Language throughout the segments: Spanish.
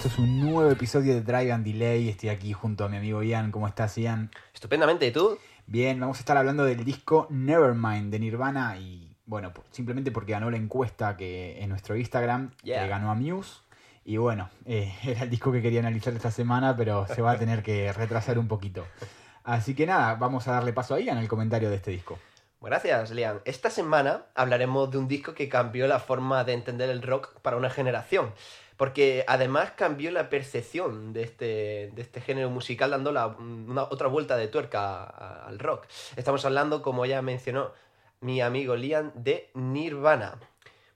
Esto es un nuevo episodio de Drive and Delay. Estoy aquí junto a mi amigo Ian. ¿Cómo estás, Ian? Estupendamente, ¿y tú? Bien, vamos a estar hablando del disco Nevermind de Nirvana y bueno, simplemente porque ganó la encuesta que en nuestro Instagram Yeah. que ganó a Muse. Y bueno, eh, era el disco que quería analizar esta semana, pero se va a tener que retrasar un poquito. Así que nada, vamos a darle paso a Ian el comentario de este disco. Gracias, Liam. Esta semana hablaremos de un disco que cambió la forma de entender el rock para una generación. Porque además cambió la percepción de este, de este género musical dando la- una, otra vuelta de tuerca al rock. Estamos hablando, como ya mencionó mi amigo Liam, de Nirvana.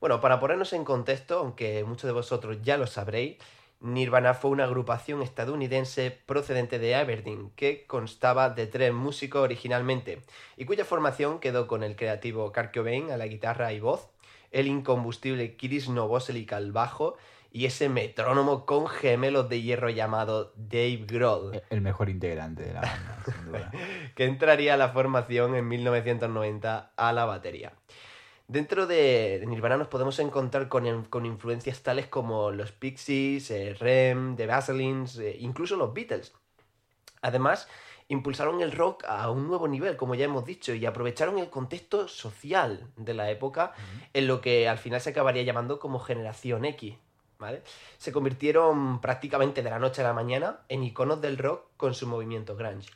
Bueno, para ponernos en contexto, aunque muchos de vosotros ya lo sabréis, Nirvana fue una agrupación estadounidense procedente de Aberdeen que constaba de tres músicos originalmente y cuya formación quedó con el creativo Kurt Cobain a la guitarra y voz, el incombustible Chris Novoselic al bajo y ese metrónomo con gemelos de hierro llamado Dave Grohl, El mejor integrante de la banda, sin duda. que entraría a la formación en 1990 a la batería. Dentro de Nirvana nos podemos encontrar con, con influencias tales como los Pixies, eh, Rem, The Vaselines, eh, incluso los Beatles. Además, impulsaron el rock a un nuevo nivel, como ya hemos dicho, y aprovecharon el contexto social de la época en lo que al final se acabaría llamando como generación X. Se convirtieron prácticamente de la noche a la mañana en iconos del rock con su movimiento grunge.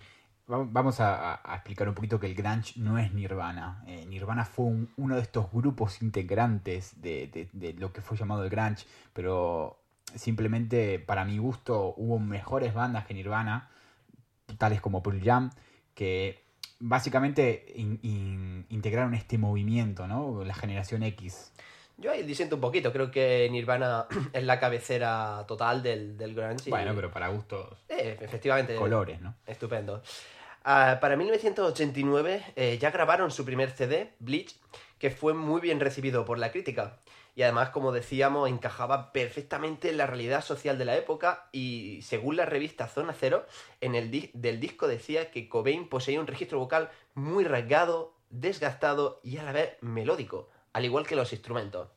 Va- Vamos a, explicar un poquito que el grunge no es Nirvana. Eh, Nirvana fue un- uno de estos grupos integrantes de, lo que fue llamado el grunge, pero simplemente para mi gusto hubo mejores bandas que Nirvana, tales como Pearl Jam, que básicamente in- in- integraron este movimiento, ¿no? La generación X. Yo ahí disiento un poquito, creo que Nirvana es la cabecera total del, del grunge. y- Bueno, pero para gustos, Eh, efectivamente. colores, ¿no? Estupendo. Ah, para 1989 eh, ya grabaron su primer CD, Bleach, que fue muy bien recibido por la crítica. Y además, como decíamos, encajaba perfectamente en la realidad social de la época y según la revista Zona Cero, en el di- del disco decía que Cobain poseía un registro vocal muy rasgado, desgastado y a la vez melódico, al igual que los instrumentos.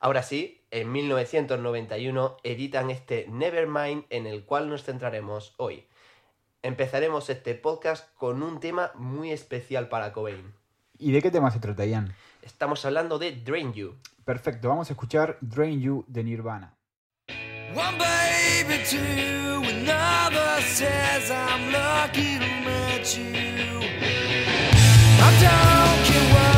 Ahora sí, en 1991 editan este Nevermind en el cual nos centraremos hoy. Empezaremos este podcast con un tema muy especial para Cobain. ¿Y de qué tema se trata, Ian? Estamos hablando de Drain You. Perfecto, vamos a escuchar Drain You de Nirvana. One baby, two, another says I'm lucky to meet you. I don't care what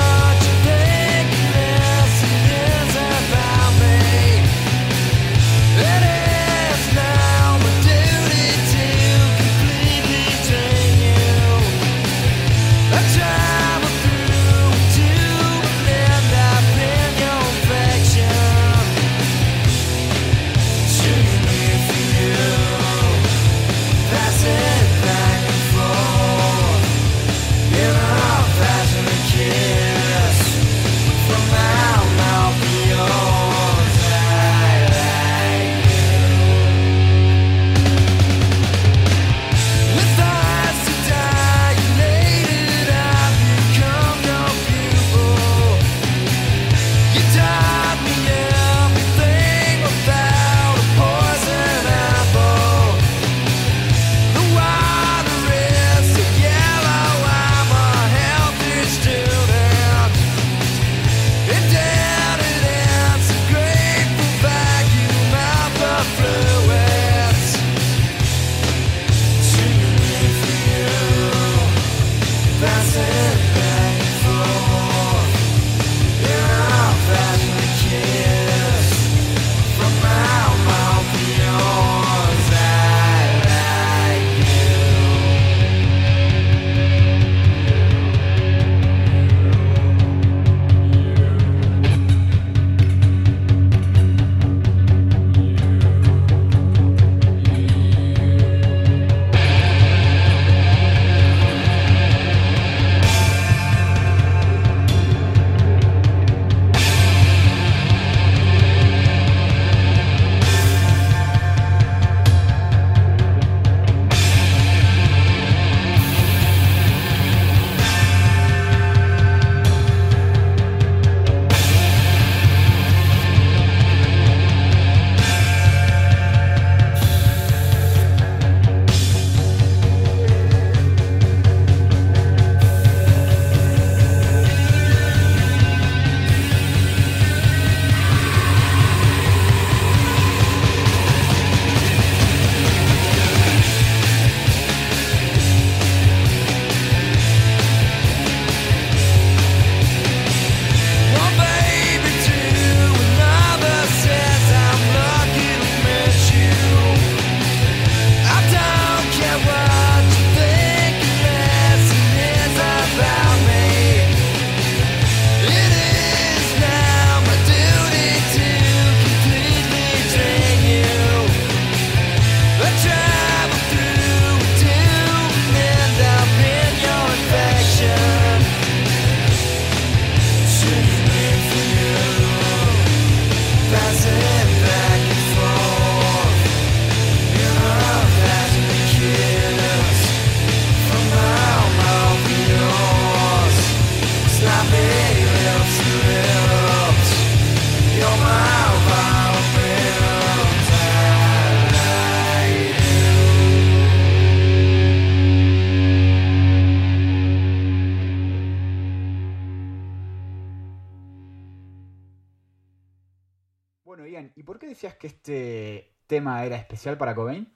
tema era especial para Cobain?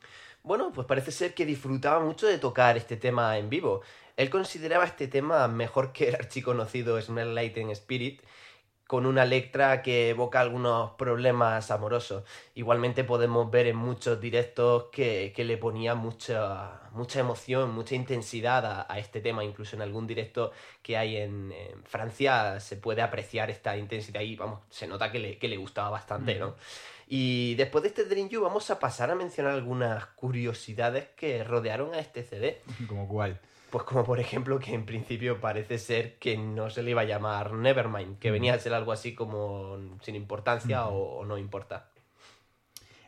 Bueno, pues parece ser que disfrutaba mucho de tocar este tema en vivo. Él consideraba este tema mejor que el archiconocido Smell Light in Spirit, con una letra que evoca algunos problemas amorosos. Igualmente podemos ver en muchos directos que, que le ponía mucha, mucha emoción, mucha intensidad a, a este tema. Incluso en algún directo que hay en, en Francia se puede apreciar esta intensidad y vamos, se nota que le, que le gustaba bastante, ¿no? Y después de este Dream You vamos a pasar a mencionar algunas curiosidades que rodearon a este CD. Como cuál. Pues como por ejemplo que en principio parece ser que no se le iba a llamar Nevermind, que venía a ser algo así como sin importancia o, o no importa.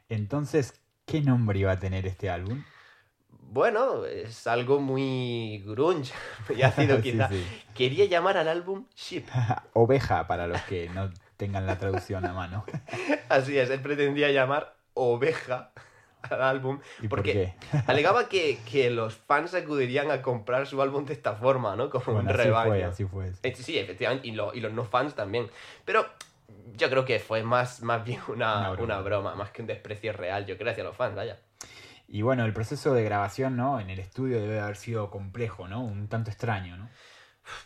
Entonces, ¿qué nombre iba a tener este álbum? Bueno, es algo muy grunge, muy ácido Sí, quizá. sí. Quería llamar al álbum Ship. Oveja, para los que no tengan la traducción a mano. Así es, él pretendía llamar Oveja al álbum ¿Y porque por qué? alegaba que, que los fans acudirían a comprar su álbum de esta forma, ¿no? Como Bueno, un así rebaño. fue, así fue. Eh, Sí, efectivamente, y, lo- y los no fans también. Pero yo creo que fue más, más bien una, Una una, broma. broma. más que un desprecio real, yo creo, hacia los fans, vaya. Y bueno, el proceso de grabación, ¿no? En el estudio debe haber sido complejo, ¿no? Un tanto extraño, ¿no?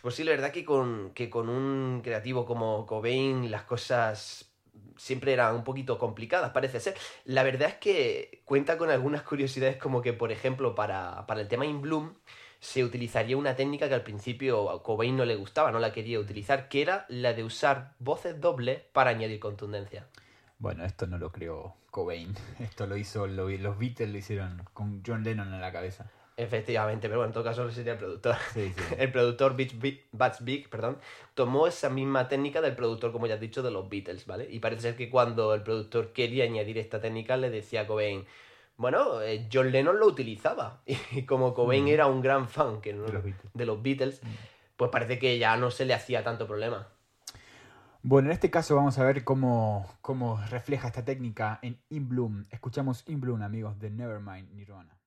Pues sí, la verdad que con, que con un creativo como Cobain las cosas siempre eran un poquito complicadas, parece ser. La verdad es que cuenta con algunas curiosidades como que, por ejemplo, para, para el tema In Bloom se utilizaría una técnica que al principio a Cobain no le gustaba, no la quería utilizar, que era la de usar voces dobles para añadir contundencia. Bueno, esto no lo creó Cobain. Esto lo hizo, lo- los Beatles lo hicieron con John Lennon en la cabeza. Efectivamente, pero bueno, en todo caso sería el productor. Sí, sí. El productor Beach Big, Bats Big, perdón, tomó esa misma técnica del productor, como ya has dicho, de los Beatles, ¿vale? Y parece ser que cuando el productor quería añadir esta técnica, le decía a Cobain, bueno, eh, John Lennon lo utilizaba. Y como Cobain Mm. era un gran fan que no- De los Beatles. de los Beatles, Mm. pues parece que ya no se le hacía tanto problema. Bueno, en este caso vamos a ver cómo, cómo refleja esta técnica en In Bloom. Escuchamos In Bloom, amigos, de Nevermind Nirvana.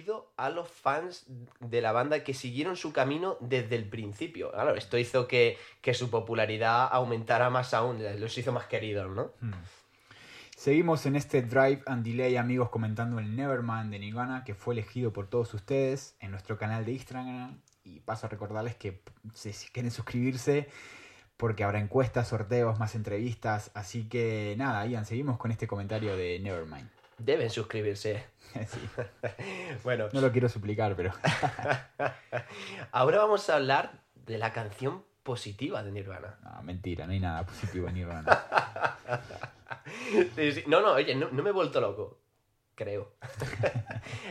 Dirigido a los fans de la banda que siguieron su camino desde el principio. Claro, esto hizo que, que su popularidad aumentara más aún, los hizo más queridos, ¿no? Hmm. Seguimos en este Drive and Delay, amigos, comentando el Nevermind de Nirvana, que fue elegido por todos ustedes en nuestro canal de Instagram. Y paso a recordarles que si si quieren suscribirse, porque habrá encuestas, sorteos, más entrevistas. Así que nada, Ian, seguimos con este comentario de Nevermind. Deben suscribirse. Sí, Bueno, no lo quiero suplicar, pero ahora vamos a hablar de la canción positiva de Nirvana. no, mentira, no hay nada positivo en Nirvana. Sí, sí. No, no, oye, no, no me he vuelto loco. Creo.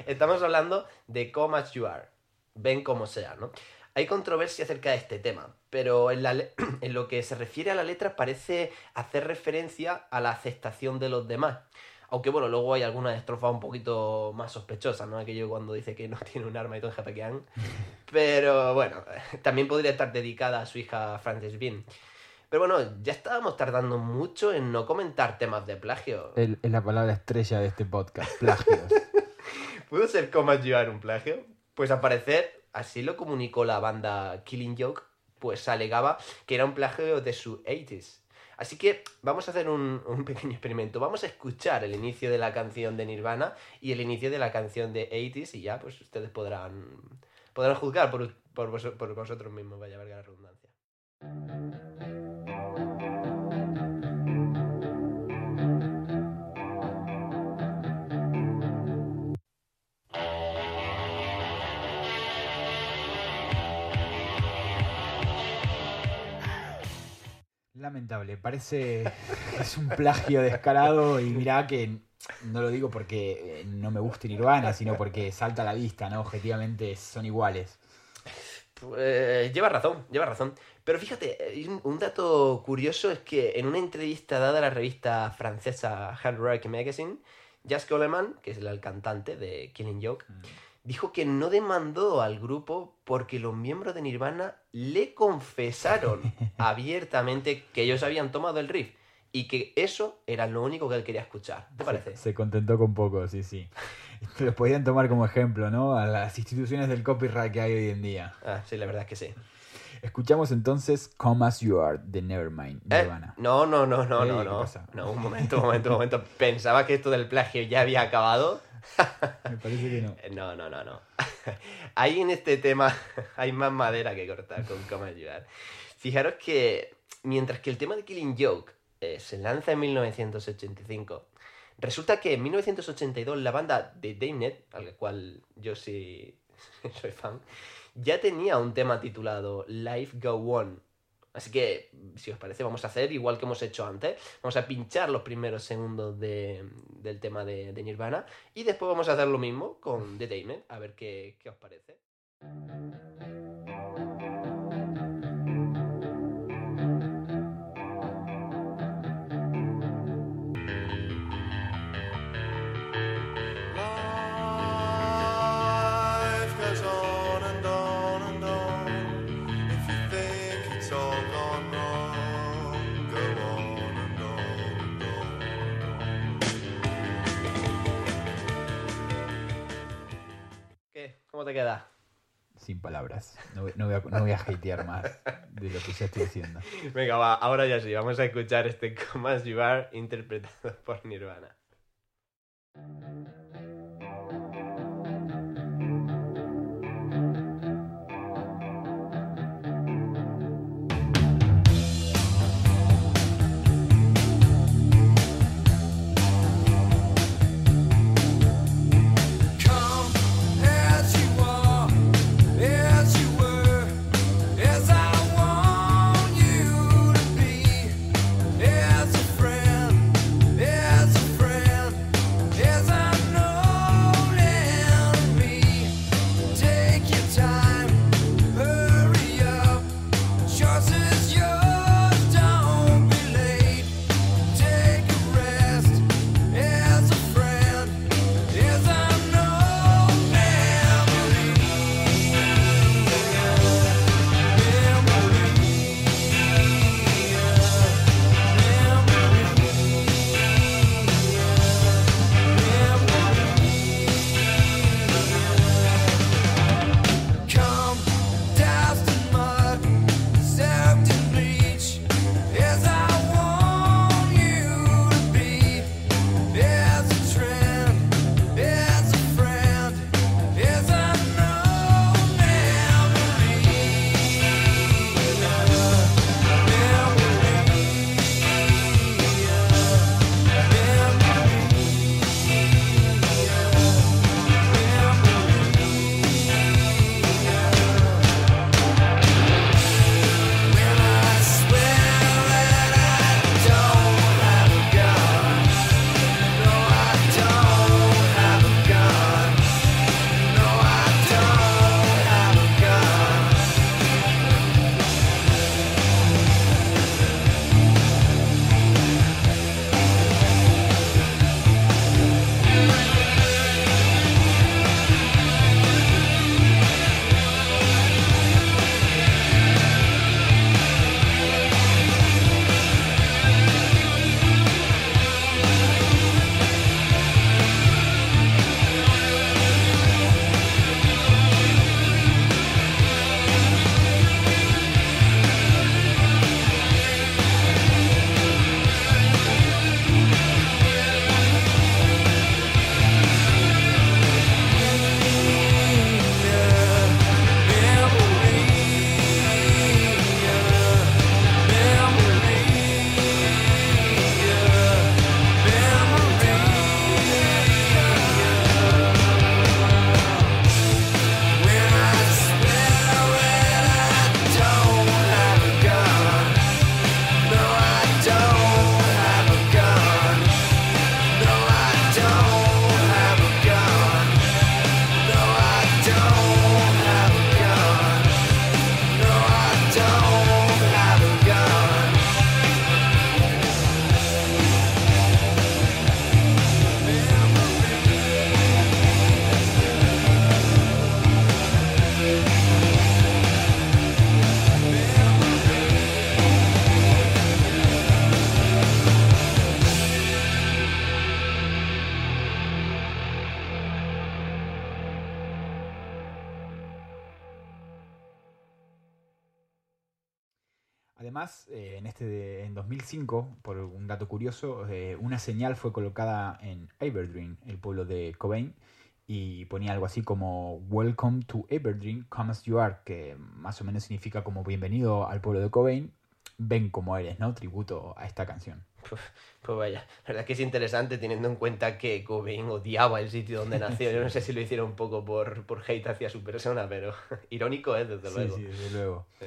Estamos hablando de Come As You Are. Ven como sea, ¿no? Hay controversia acerca de este tema, pero en, la en lo que se refiere a la letra parece hacer referencia a la aceptación de los demás. Aunque bueno, luego hay algunas estrofas un poquito más sospechosas, ¿no? Aquello cuando dice que no tiene un arma y todo japequean. Pero bueno, también podría estar dedicada a su hija Frances Bean. Pero bueno, ya estábamos tardando mucho en no comentar temas de plagio. Es la palabra estrella de este podcast, plagios. ¿Pudo ser You Are un plagio? Pues al parecer, así lo comunicó la banda Killing Joke, pues alegaba que era un plagio de su 80s. Así que vamos a hacer un, pequeño experimento. Vamos a escuchar el inicio de la canción de Nirvana y el inicio de la canción de 80s y ya pues ustedes podrán, podrán juzgar por, por, vos- por vosotros mismos, vaya valga la redundancia. Lamentable, parece es un plagio descarado y mirá que no lo digo porque eh, no me guste Nirvana, sino porque salta a la vista, ¿no? Objetivamente son iguales. Pues, lleva razón, lleva razón. Pero fíjate, un, dato curioso es que en una entrevista dada a la revista francesa Hard Rock Magazine, Jazz Coleman, que es el cantante de Killing Joke, dijo que no demandó al grupo porque los miembros de Nirvana le confesaron abiertamente que ellos habían tomado el riff y que eso era lo único que él quería escuchar. ¿Te parece? Se, se contentó con poco, sí, sí. Los podían tomar como ejemplo, ¿no? A las instituciones del copyright que hay hoy en día. Ah, sí, la verdad es que sí. Escuchamos entonces Come As You Are de Nevermind, Eh, Nirvana. no, no, no, no, Ey, no, ¿qué no. pasa? No, un momento, un momento, un momento. Pensaba que esto del plagio ya había acabado. Me parece que no. Eh, No, no, no, no. Ahí en este tema hay más madera que cortar con cómo ayudar. Fijaros que mientras que el tema de Killing Joke eh, se lanza en 1985, resulta que en 1982 la banda de Damned, al cual yo sí soy fan, ya tenía un tema titulado Life Go On. Así que, si os parece, vamos a hacer igual que hemos hecho antes. Vamos a pinchar los primeros segundos de- del tema de, de Nirvana y después vamos a hacer lo mismo con The Damned, a ver qué, qué os parece. ¿Qué? ¿Cómo te queda? Sin palabras. No, voy- no voy a, no voy a hatear más de lo que ya estoy diciendo. Venga, va, ahora ya sí, vamos a escuchar este Come As You Are interpretado por Nirvana. Eh, en este de- en 2005, por un dato curioso, eh, una señal fue colocada en Aberdeen, el pueblo de Cobain, y ponía algo así como Welcome to Aberdeen, come as you are, que más o menos significa como bienvenido al pueblo de Cobain, ven como eres, ¿no? Tributo a esta canción. Pues vaya, la verdad que es interesante teniendo en cuenta que Cobain odiaba el sitio donde nació. Yo no sé si lo hicieron un poco por, por hate hacia su persona, pero irónico es, desde Sí, luego. sí, desde luego. Sí.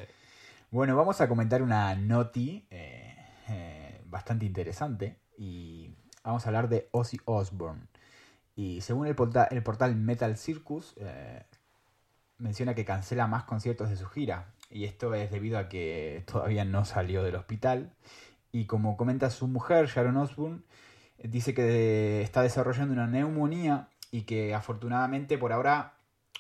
Bueno, vamos a comentar una noti eh, eh, bastante interesante y vamos a hablar de Ozzy Osbourne. Y según el, porta- el portal Metal Circus, eh, menciona que cancela más conciertos de su gira. Y esto es debido a que todavía no salió del hospital. Y como comenta su mujer, Sharon Osbourne, dice que está desarrollando una neumonía y que afortunadamente por ahora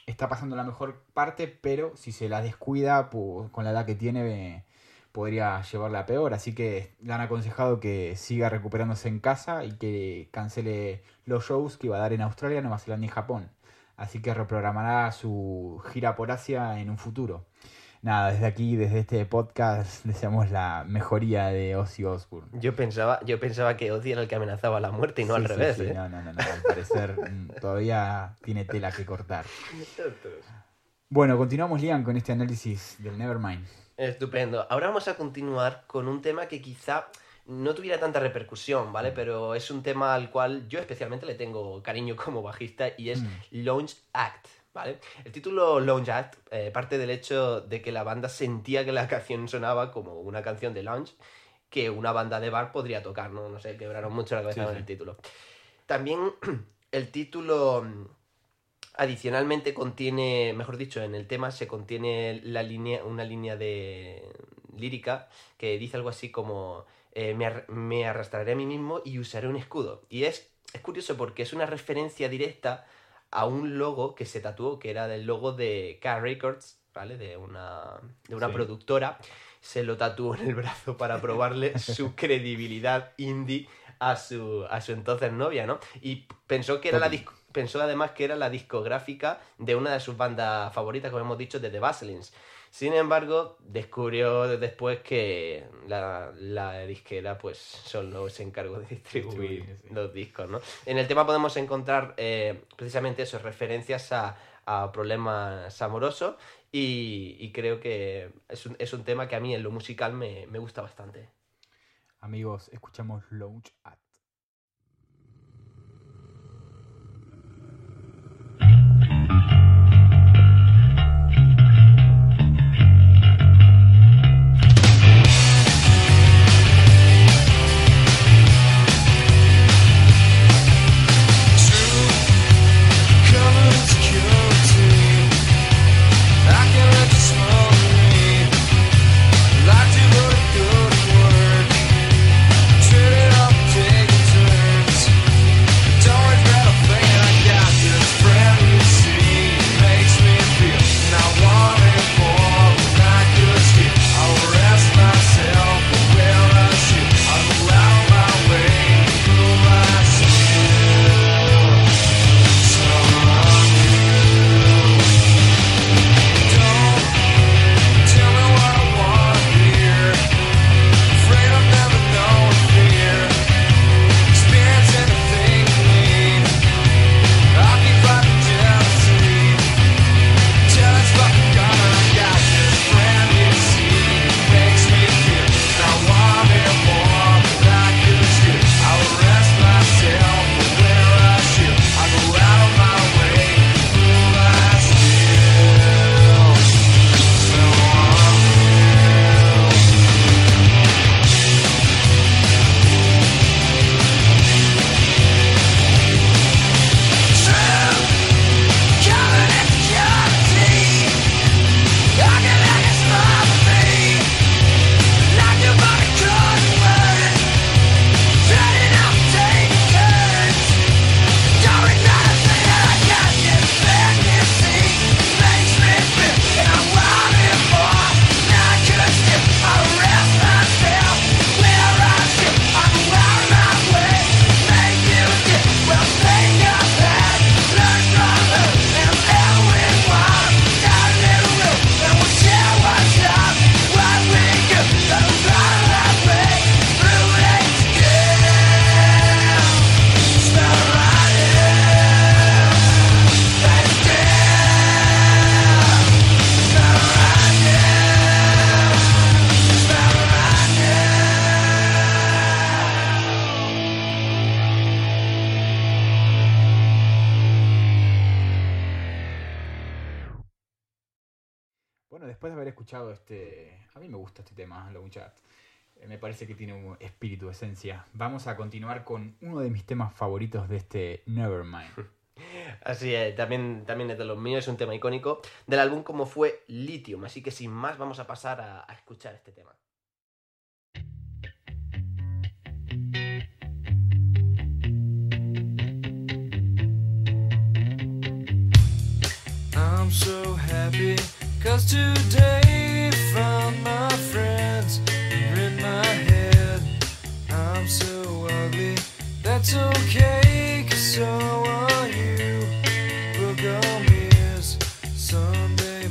está pasando la mejor parte, pero si se la descuida pu- con la edad que tiene, eh, podría llevarla a peor. Así que le han aconsejado que siga recuperándose en casa y que cancele los shows que iba a dar en Australia, Nueva Zelanda y Japón. Así que reprogramará su gira por Asia en un futuro. Nada, desde aquí, desde este podcast, deseamos la mejoría de Ozzy Osbourne. Yo pensaba, yo pensaba que Ozzy era el que amenazaba la muerte y no Sí, al sí, revés. sí, ¿eh? No, no, no, no, al parecer mm, todavía tiene tela que cortar. Bueno, continuamos, Liam, con este análisis del Nevermind. Estupendo. Ahora vamos a continuar con un tema que quizá no tuviera tanta repercusión, ¿vale? Pero es un tema al cual yo especialmente le tengo cariño como bajista y es Mm. Launch Act, ¿vale? El título Launch Act eh, parte del hecho de que la banda sentía que la canción sonaba como una canción de lounge que una banda de bar podría tocar, ¿no? No sé, quebraron mucho la cabeza Sí, con sí. el título. También el título mm, adicionalmente contiene, mejor dicho, en el tema se contiene la línea, una línea de lírica que dice algo así como eh, me, ar- me arrastraré a mí mismo y usaré un escudo. Y es, es curioso porque es una referencia directa a un logo que se tatuó, que era del logo de K Records, ¿vale? De una, de una Sí. productora. Se lo tatuó en el brazo para probarle su credibilidad indie a su, a su entonces novia, ¿no? Y pensó que era la Topi. Pensó además que era la discográfica de una de sus bandas favoritas, como hemos dicho, de The Baselins. Sin embargo, descubrió después que la, la disquera pues solo se encargó de distribuir sí. los discos, ¿no? En el tema podemos encontrar eh, precisamente eso, referencias a, a problemas amorosos y, y creo que es un, es un tema que a mí en lo musical me, me gusta bastante. Amigos, escuchamos Launch At. Parece que tiene un espíritu, esencia. Vamos a continuar con uno de mis temas favoritos de este Nevermind. Así es, también, también es de los míos, es un tema icónico del álbum como fue Lithium. Así que sin más vamos a pasar a, a escuchar este tema. I'm so happy cause today found my friends that's okay cause so are you. Sunday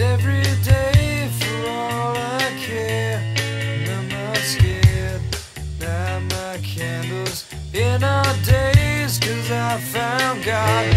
every day for all I care. I'm not scared, light my candles in our days cause I found God.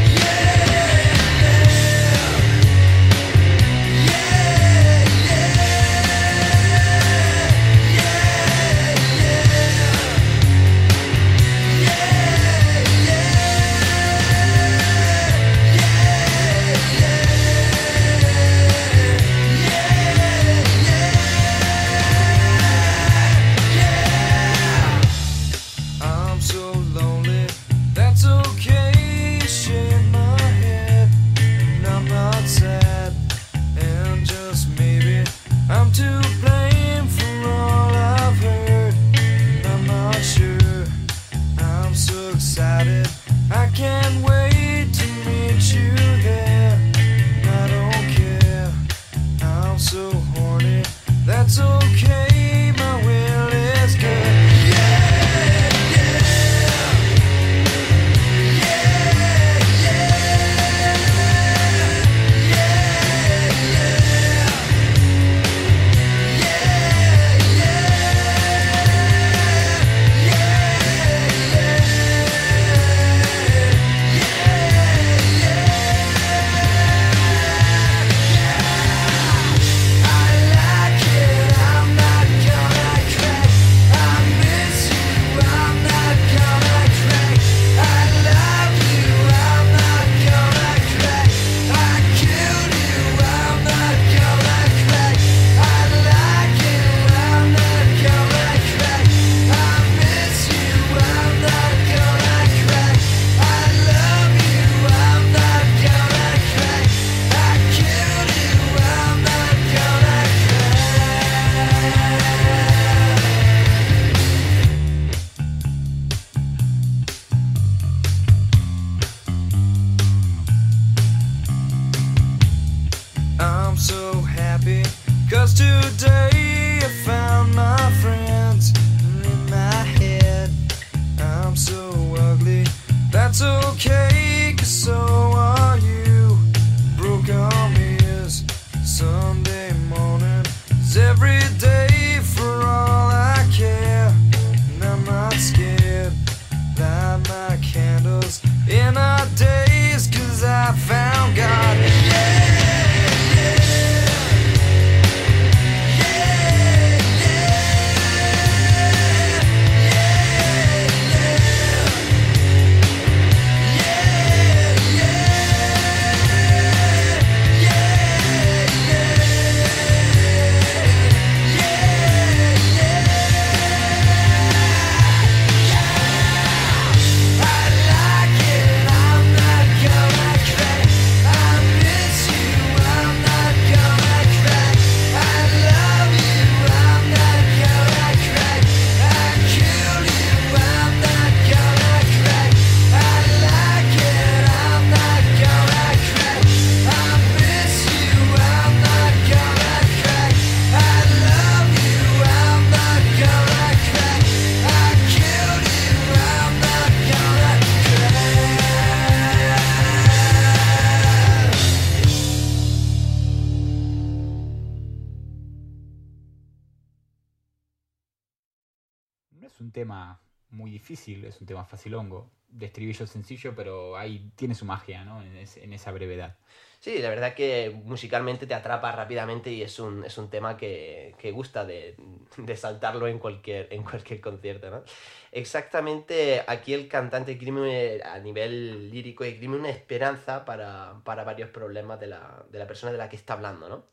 Es un tema facilongo. de estribillo sencillo, pero ahí tiene su magia, ¿no? En, ese- en esa brevedad. Sí, la verdad que musicalmente te atrapa rápidamente y es un, es un tema que, que gusta de, de saltarlo en cualquier, en cualquier concierto, ¿no? Exactamente, aquí el cantante esgrime a nivel lírico esgrime una esperanza para, para varios problemas de la, de la persona de la que está hablando, ¿no?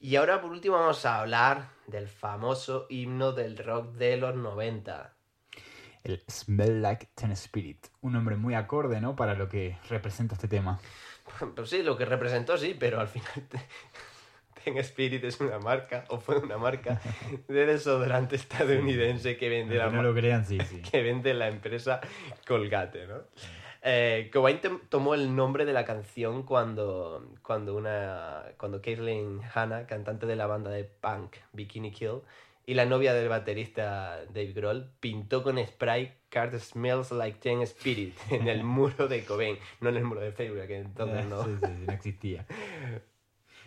Y ahora por último vamos a hablar del famoso himno del rock de los 90. El Smell Like Teen Spirit. Un nombre muy acorde, ¿no? Para lo que representa este tema. Pues sí, lo que representó sí, pero al final te- Ten Spirit es una marca, o fue una marca, de desodorante estadounidense que vende la, no lo crean, sí, sí. que vende la empresa Colgate, ¿no? Eh, Cobain tomó el nombre de la canción cuando, cuando, una, cuando Caitlyn Hanna, cantante de la banda de punk Bikini Kill, y la novia del baterista Dave Grohl, pintó con spray Card Smells Like Teen Spirit en el muro de Cobain, no en el muro de Facebook, que entonces no. Existía.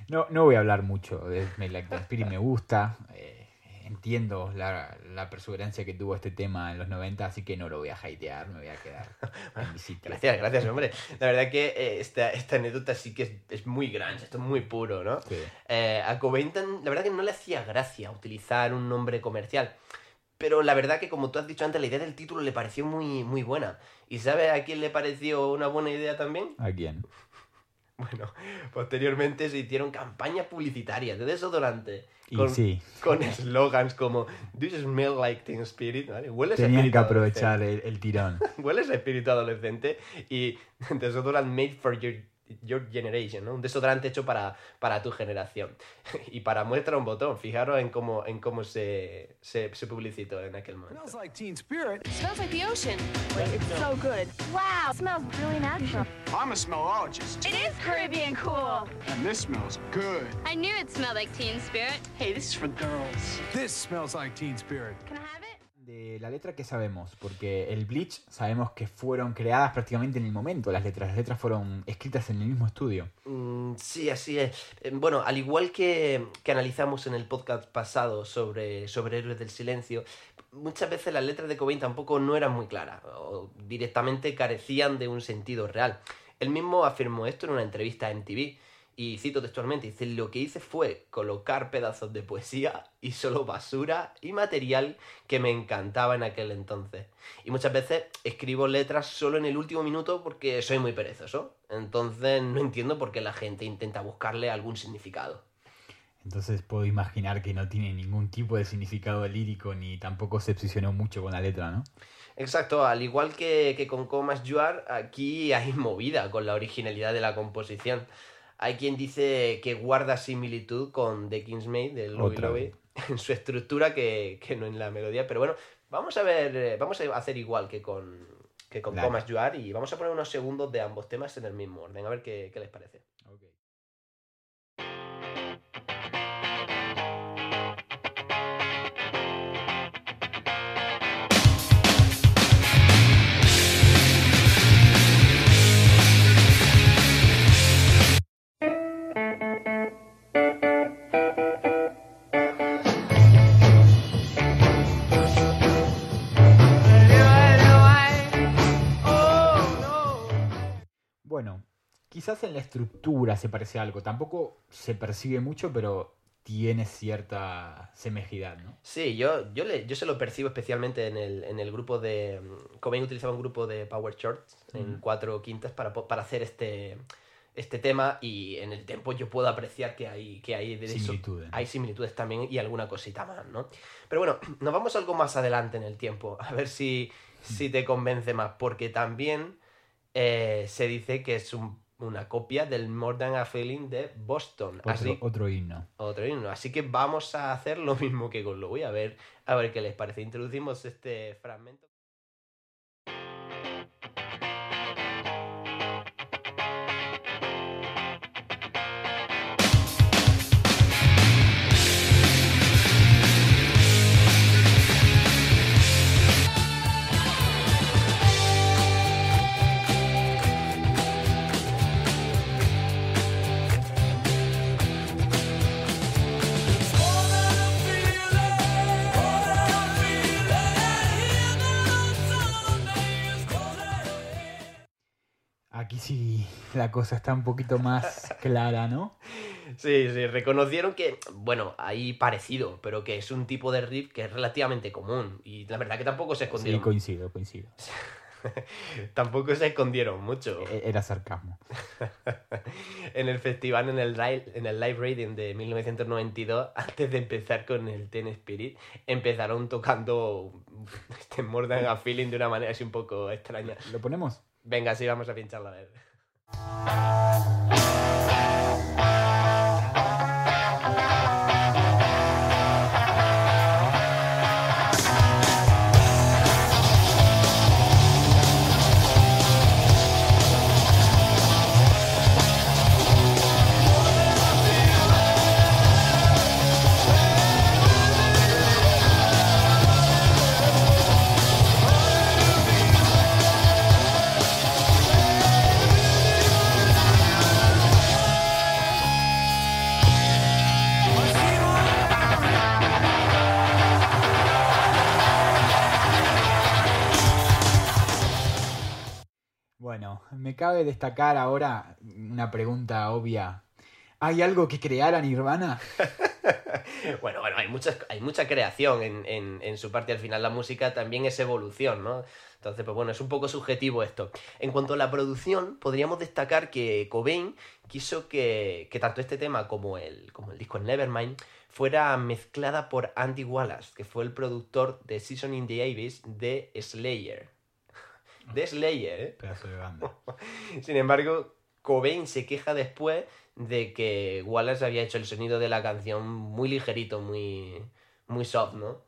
No, no voy a hablar mucho de Smell Like Teen Spirit, me gusta. eh, entiendo la, la perseverancia que tuvo este tema en los 90, así que no lo voy a hatear, me voy a quedar en mi sitio. Gracias, gracias, hombre. La verdad que eh, esta, esta anécdota sí que es, es muy grande, esto es muy puro, ¿no? Sí. Eh, a la verdad que no le hacía gracia utilizar un nombre comercial. Pero la verdad que, como tú has dicho antes, la idea del título le pareció muy, muy buena. ¿Y sabes a quién le pareció una buena idea también? ¿A quién? Bueno, posteriormente se hicieron campañas publicitarias de desodorante. Con, sí, con eslogans como Do you smell like Teen Spirit? ¿vale? ¿Hueles tenían que aprovechar el, el tirón. Hueles a espíritu adolescente y desodorant made for your, your generation, ¿no? Un desodorante hecho para, para tu generación. Y para muestra un botón, fijaros en cómo, en cómo se, se, se publicitó en aquel momento. Smells like Teen Spirit. smells like the ocean. It's so good. Wow, smells really natural. I'm a smellologist, It is Caribbean cool. and this smells good. I knew it smelled like Teen Spirit. Hey, this is for girls. This smells like Teen Spirit. Can I have it? De la letra, ¿qué sabemos? Porque el Bleach sabemos que fueron creadas prácticamente en el momento las letras. Las letras fueron escritas en el mismo estudio. Mm, sí, así es. Eh, Bueno, al igual que, que analizamos en el podcast pasado sobre, sobre Héroes del Silencio, muchas veces las letras de Cobain tampoco no eran muy claras o directamente carecían de un sentido real. Él mismo afirmó esto en una entrevista a MTV y cito textualmente, dice, lo que hice fue colocar pedazos de poesía y solo basura y material que me encantaba en aquel entonces. Y muchas veces escribo letras solo en el último minuto porque soy muy perezoso. Entonces no entiendo por qué la gente intenta buscarle algún significado. Entonces puedo imaginar que no tiene ningún tipo de significado lírico ni tampoco se obsesionó mucho con la letra, ¿no? Exacto, al igual que, que con Comas Juar, aquí hay movida con la originalidad de la composición. Hay quien dice que guarda similitud con The Kingsmaid de Louie Otra Louie en su estructura que, que no en la melodía. Pero bueno, vamos a ver, eh, vamos a hacer igual que con, que con. Comas Juar y vamos a poner unos segundos de ambos temas en el mismo orden, a ver qué, qué les parece. Quizás en la estructura se parece a algo. Tampoco se percibe mucho, pero tiene cierta semejidad, ¿no? Sí, yo, yo, le, yo se lo percibo especialmente en el, en el grupo de... mm, Cobain utilizaba un grupo de Power Chords en cuatro quintas para, para hacer este, este tema y en el tempo yo puedo apreciar que hay, que hay, de Similitudes, hay similitudes también y alguna cosita más, ¿no? Pero bueno, nos vamos algo más adelante en el tiempo, a ver si, si te convence más, porque también eh, se dice que es un- una copia del More Than a Feeling de Boston. Otro, Así, otro himno. otro himno. Así que vamos a hacer lo mismo que con lo voy a ver, a ver qué les parece. Introducimos este fragmento. Sí la cosa está un poquito más clara, ¿no? Sí, sí, reconocieron que, bueno, hay parecido, pero que es un tipo de riff que es relativamente común. Y la verdad que tampoco se Sí, escondieron. coincido, coincido. tampoco se escondieron mucho. E- Era sarcasmo. en el festival, en el, live, en el live reading de 1992, antes de empezar con el Ten Spirit, empezaron tocando este More Than a Feeling de una manera así un poco extraña. ¿Lo ponemos? Venga, sí, vamos a pincharla a ver. Bueno, me cabe destacar ahora una pregunta obvia. ¿Hay algo que creara Nirvana? Bueno, bueno, hay, muchas, hay mucha creación en, en, en su parte. Al final la música también es evolución, ¿no? Entonces, pues bueno, es un poco subjetivo esto. En cuanto a la producción, podríamos destacar que Cobain quiso que, que tanto este tema como el, como el disco en Nevermind fuera mezclada por Andy Wallace, que fue el productor de Season in the Abyss de Slayer. De Slayer, ¿eh? Pedazo de banda. Sin embargo, Cobain se queja después de que Wallace había hecho el sonido de la canción muy ligerito, muy, muy soft, ¿no?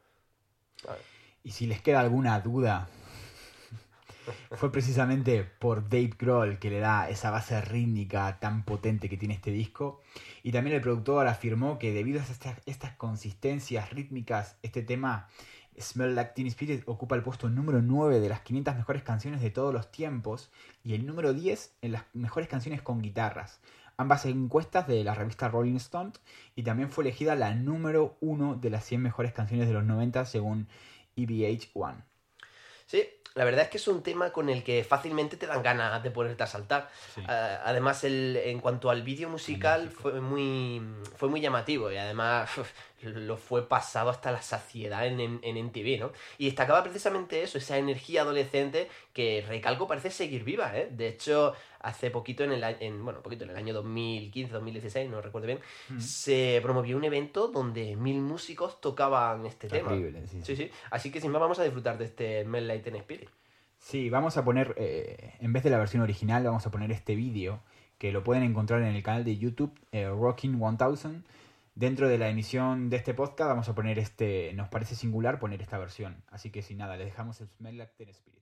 Y si les queda alguna duda, fue precisamente por Dave Grohl que le da esa base rítmica tan potente que tiene este disco. Y también el productor afirmó que debido a estas, estas consistencias rítmicas, este tema Smell Like Teen Spirit ocupa el puesto número 9 de las 500 mejores canciones de todos los tiempos y el número 10 en las mejores canciones con guitarras. Ambas encuestas de la revista Rolling Stone y también fue elegida la número 1 de las 100 mejores canciones de los 90 según EBH One. Sí, la verdad es que es un tema con el que fácilmente te dan ganas de ponerte a saltar. Sí. Ah, además, el, en cuanto al vídeo musical, Magnífico. fue muy, fue muy llamativo y además lo fue pasado hasta la saciedad en, en, en MTV, ¿no? Y destacaba precisamente eso, esa energía adolescente que, recalco, parece seguir viva, ¿eh? De hecho, hace poquito, en el, en, bueno, poquito en el año 2015, 2016, no recuerdo bien, Mm. se promovió un evento donde mil músicos tocaban este tema. Sí, sí. Así que sin más vamos a disfrutar de este Mel Light and Spirit. Sí, vamos a poner, eh, en vez de la versión original, vamos a poner este vídeo que lo pueden encontrar en el canal de YouTube, eh, Rocking 1000. Dentro de la emisión de este podcast vamos a poner este, nos parece singular poner esta versión. Así que sin nada, les dejamos el Smell Like Spirit.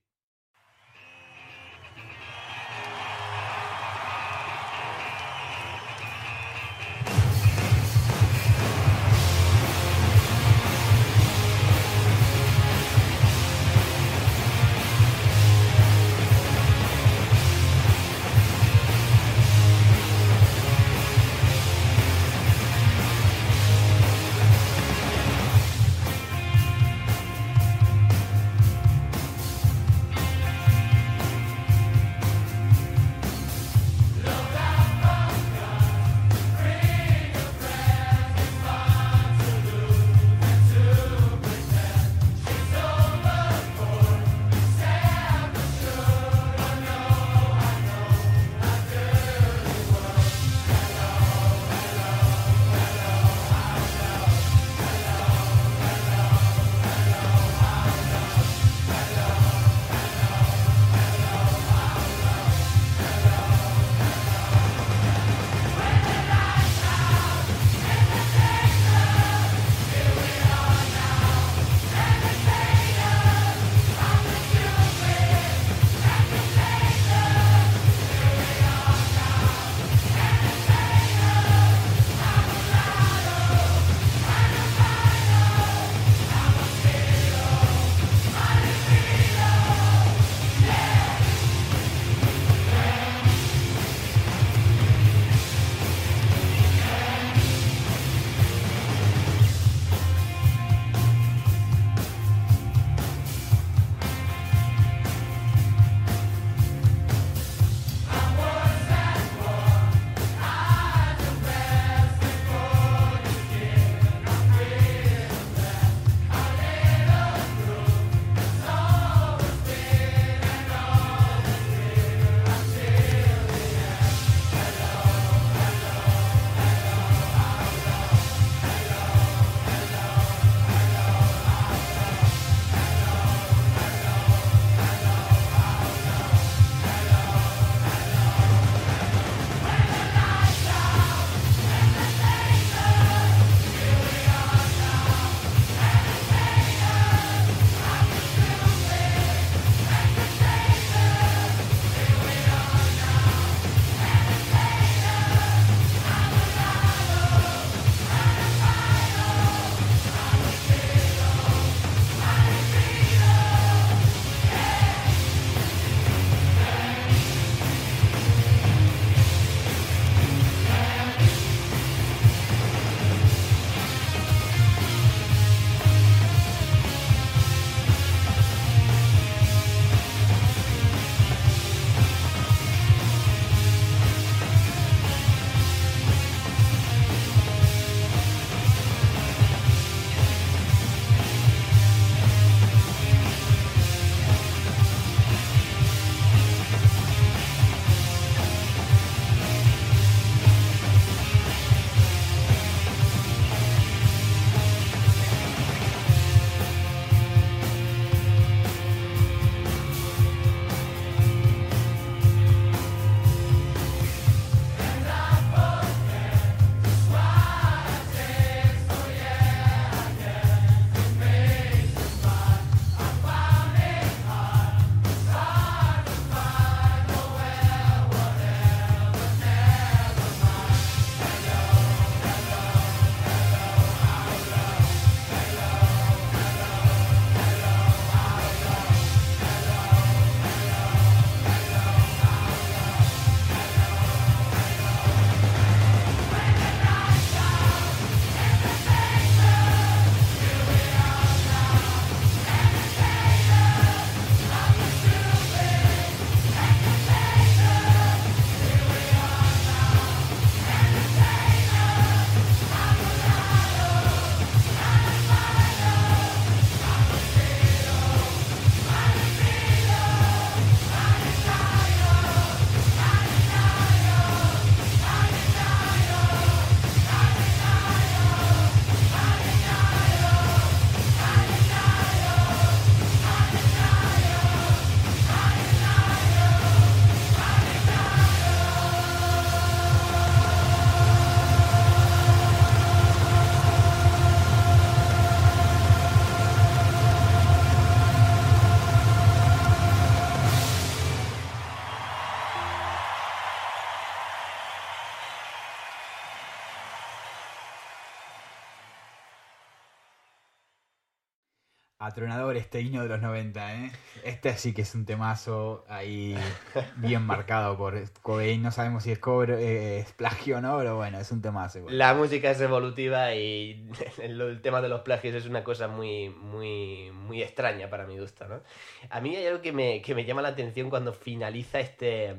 Atronador este himno de los 90, ¿eh? Este sí que es un temazo ahí bien marcado por Cobain. No sabemos si es cover, eh, es plagio o no, pero bueno, es un temazo. igual. La música es evolutiva y el, el tema de los plagios es una cosa muy, muy, muy extraña para mi gusto, ¿no? A mí hay algo que me, que me llama la atención cuando finaliza este,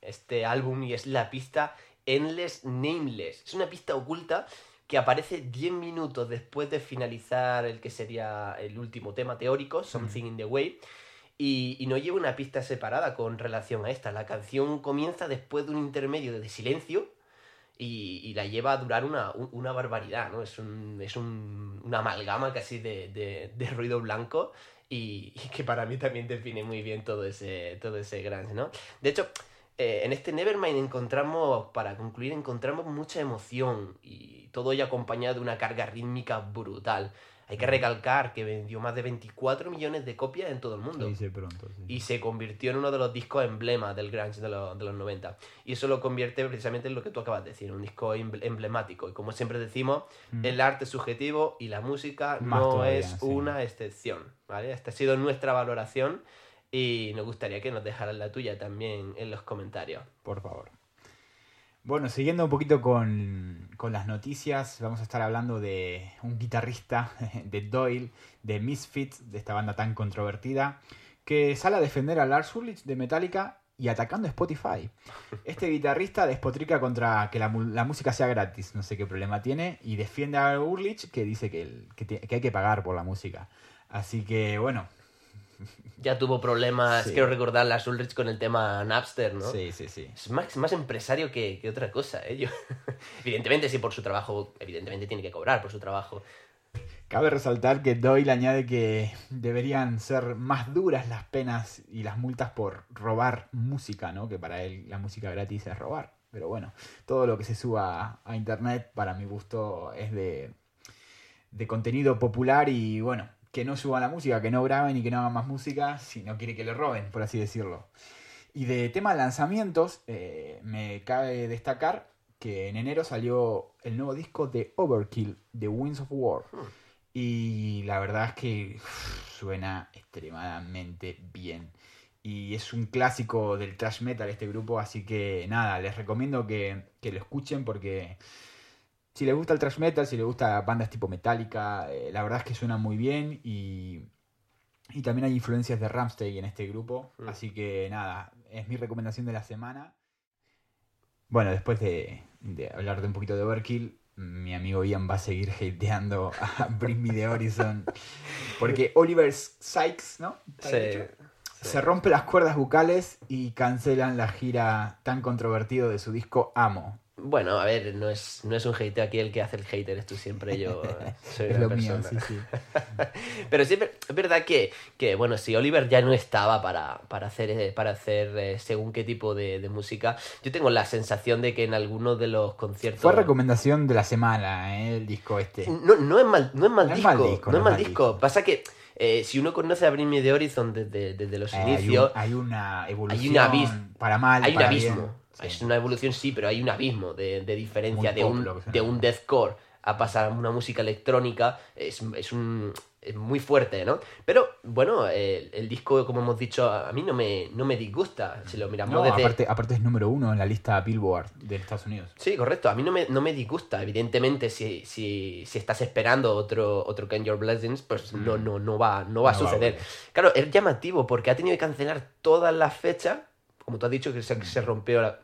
este álbum y es la pista Endless Nameless. Es una pista oculta que aparece 10 minutos después de finalizar el que sería el último tema teórico, Something in the Way, y, no lleva una pista separada con relación a esta. La canción comienza después de un intermedio de silencio y, la lleva a durar una, un- una barbaridad, ¿no? Es, un, es un- una amalgama casi de, ruido blanco y, y que para mí también define muy bien todo ese, todo ese grunge, ¿no? De hecho, eh, en este Nevermind encontramos, para concluir, encontramos mucha emoción y todo ello acompañado de una carga rítmica brutal. Hay que recalcar que vendió más de 24 millones de copias en todo el mundo pronto. sí. y se convirtió en uno de los discos emblema del grunge de, los- de los 90. Y eso lo convierte precisamente en lo que tú acabas de decir, un disco emble- emblemático. Y como siempre decimos, Mm. el arte es subjetivo y la música Más no todavía, es una excepción. ¿vale? Esta ha sido nuestra valoración y nos gustaría que nos dejaran la tuya también en los comentarios. Por favor. Bueno, siguiendo un poquito con, con las noticias, vamos a estar hablando de un guitarrista de Doyle, de Misfits, de esta banda tan controvertida, que sale a defender a Lars Ulrich de Metallica y atacando Spotify. Este guitarrista despotrica contra que la, música sea gratis, no sé qué problema tiene, y defiende a Ulrich que dice que, que hay que pagar por la música. Así que, bueno, Ya tuvo problemas, Sí. quiero recordar, las Ulrich con el tema Napster, ¿no? sí, sí, sí. Es más, más empresario que, que otra cosa, ¿eh? Yo- evidentemente, sí, por su trabajo, evidentemente tiene que cobrar por su trabajo. Cabe resaltar que Doyle añade que deberían ser más duras las penas y las multas por robar música, ¿no? Que para él la música gratis es robar. Pero bueno, todo lo que se suba a internet, para mi gusto, es de, de contenido popular y bueno, que no suban la música, que no graben y que no hagan más música si no quiere que le roben, por así decirlo. Y de tema lanzamientos, eh, me cabe destacar que en enero salió el nuevo disco de Overkill, The Winds of War. Y la verdad es que suena extremadamente bien. Y es un clásico del thrash metal este grupo, así que nada, les recomiendo que, que lo escuchen porque si les gusta el thrash metal, si les gusta bandas tipo Metallica, eh, la verdad es que suena muy bien y, y también hay influencias de Ramstein en este grupo, Mm. así que nada, es mi recomendación de la semana. Bueno, después de, de hablar de un poquito de Overkill, mi amigo Ian va a seguir hateando a Bring Me the Horizon. Porque Oliver Sykes, ¿no? ¿Está bien dicho? Se rompe las cuerdas bucales y cancelan la gira tan controvertido de su disco Amo. Bueno, a ver, no es, no es un hate aquí el que hace el hater, eres tú siempre, yo soy Es una lo mío, persona. sí, sí. Pero sí es ver- es verdad que, que, bueno, si Oliver ya no estaba para, para hacer, eh, para hacer eh, según qué tipo de, de música, yo tengo la sensación de que en algunos de los conciertos... Fue recomendación de la semana, ¿eh? el disco este. No, no es mal, no es mal No es disco. mal disco, no es mal disco. Pasa que eh, si uno conoce a Bring Me the Horizon desde, desde los Eh, hay, un- inicios, hay una evolución un abismo. para mal, hay un para abismo. bien. Sí. Es una evolución, sí, pero hay un abismo de, de diferencia de un, de un deathcore a pasar a una música electrónica. Es, es un. es muy fuerte, ¿no? Pero bueno, el, el disco, como hemos dicho, a mí no me, no me disgusta. Si lo miramos No, desde. aparte, aparte es número uno en la lista Billboard de Estados Unidos. Sí, correcto. A mí no me, no me disgusta. Evidentemente, si, si, si estás esperando otro, otro Can Your Blessings, pues no, no, no va, no va a Mm. No va a suceder. claro, es llamativo porque ha tenido que cancelar todas las fechas. Como tú has dicho, que se, que se rompió la-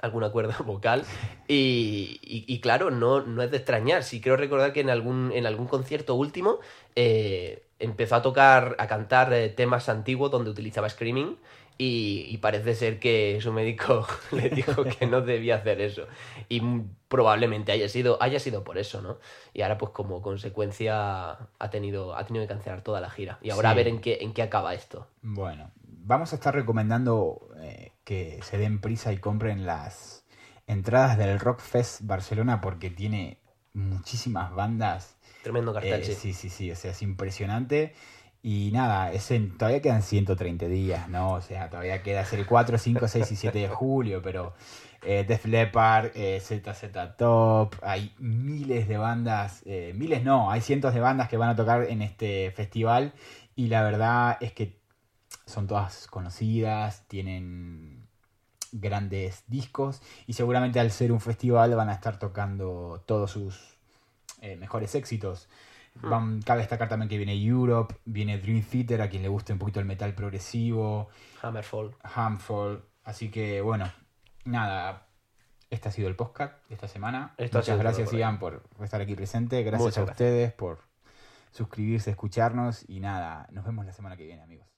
alguna cuerda vocal. Y, y- y claro, no, no es de extrañar. Sí quiero recordar que en algún, en algún concierto último eh, empezó a tocar, a cantar eh, temas antiguos donde utilizaba screaming. Y, y parece ser que su médico le dijo que no debía hacer eso. Y probablemente haya sido, haya sido por eso, ¿no? Y ahora, pues como consecuencia, ha tenido, ha tenido que cancelar toda la gira. Y ahora Sí. a ver en qué, en qué acaba esto. Bueno, vamos a estar recomendando eh, que se den prisa y compren las entradas del Rock Fest Barcelona porque tiene muchísimas bandas. Tremendo cartel, Eh, sí. sí, sí, sí, o sea, es impresionante. Y nada, es en- todavía quedan 130 días, ¿no? O sea, todavía queda hacer el 4, 5, 6 y 7 de julio, pero eh, Def Leppard, eh, ZZ Top, hay miles de bandas, eh, miles no, hay cientos de bandas que van a tocar en este festival y la verdad es que son todas conocidas, tienen grandes discos y seguramente al ser un festival van a estar tocando todos sus eh, mejores éxitos. Van- cabe destacar también que viene Europe, viene Dream Theater, a quien le guste un poquito el metal progresivo, Hammerfall. Hamfall, así que bueno, nada, este ha sido el podcast de esta semana. Esto ha Muchas gracias por. Ian por estar aquí presente, gracias Muchas a gracias. ustedes por suscribirse, escucharnos y nada, nos vemos la semana que viene amigos.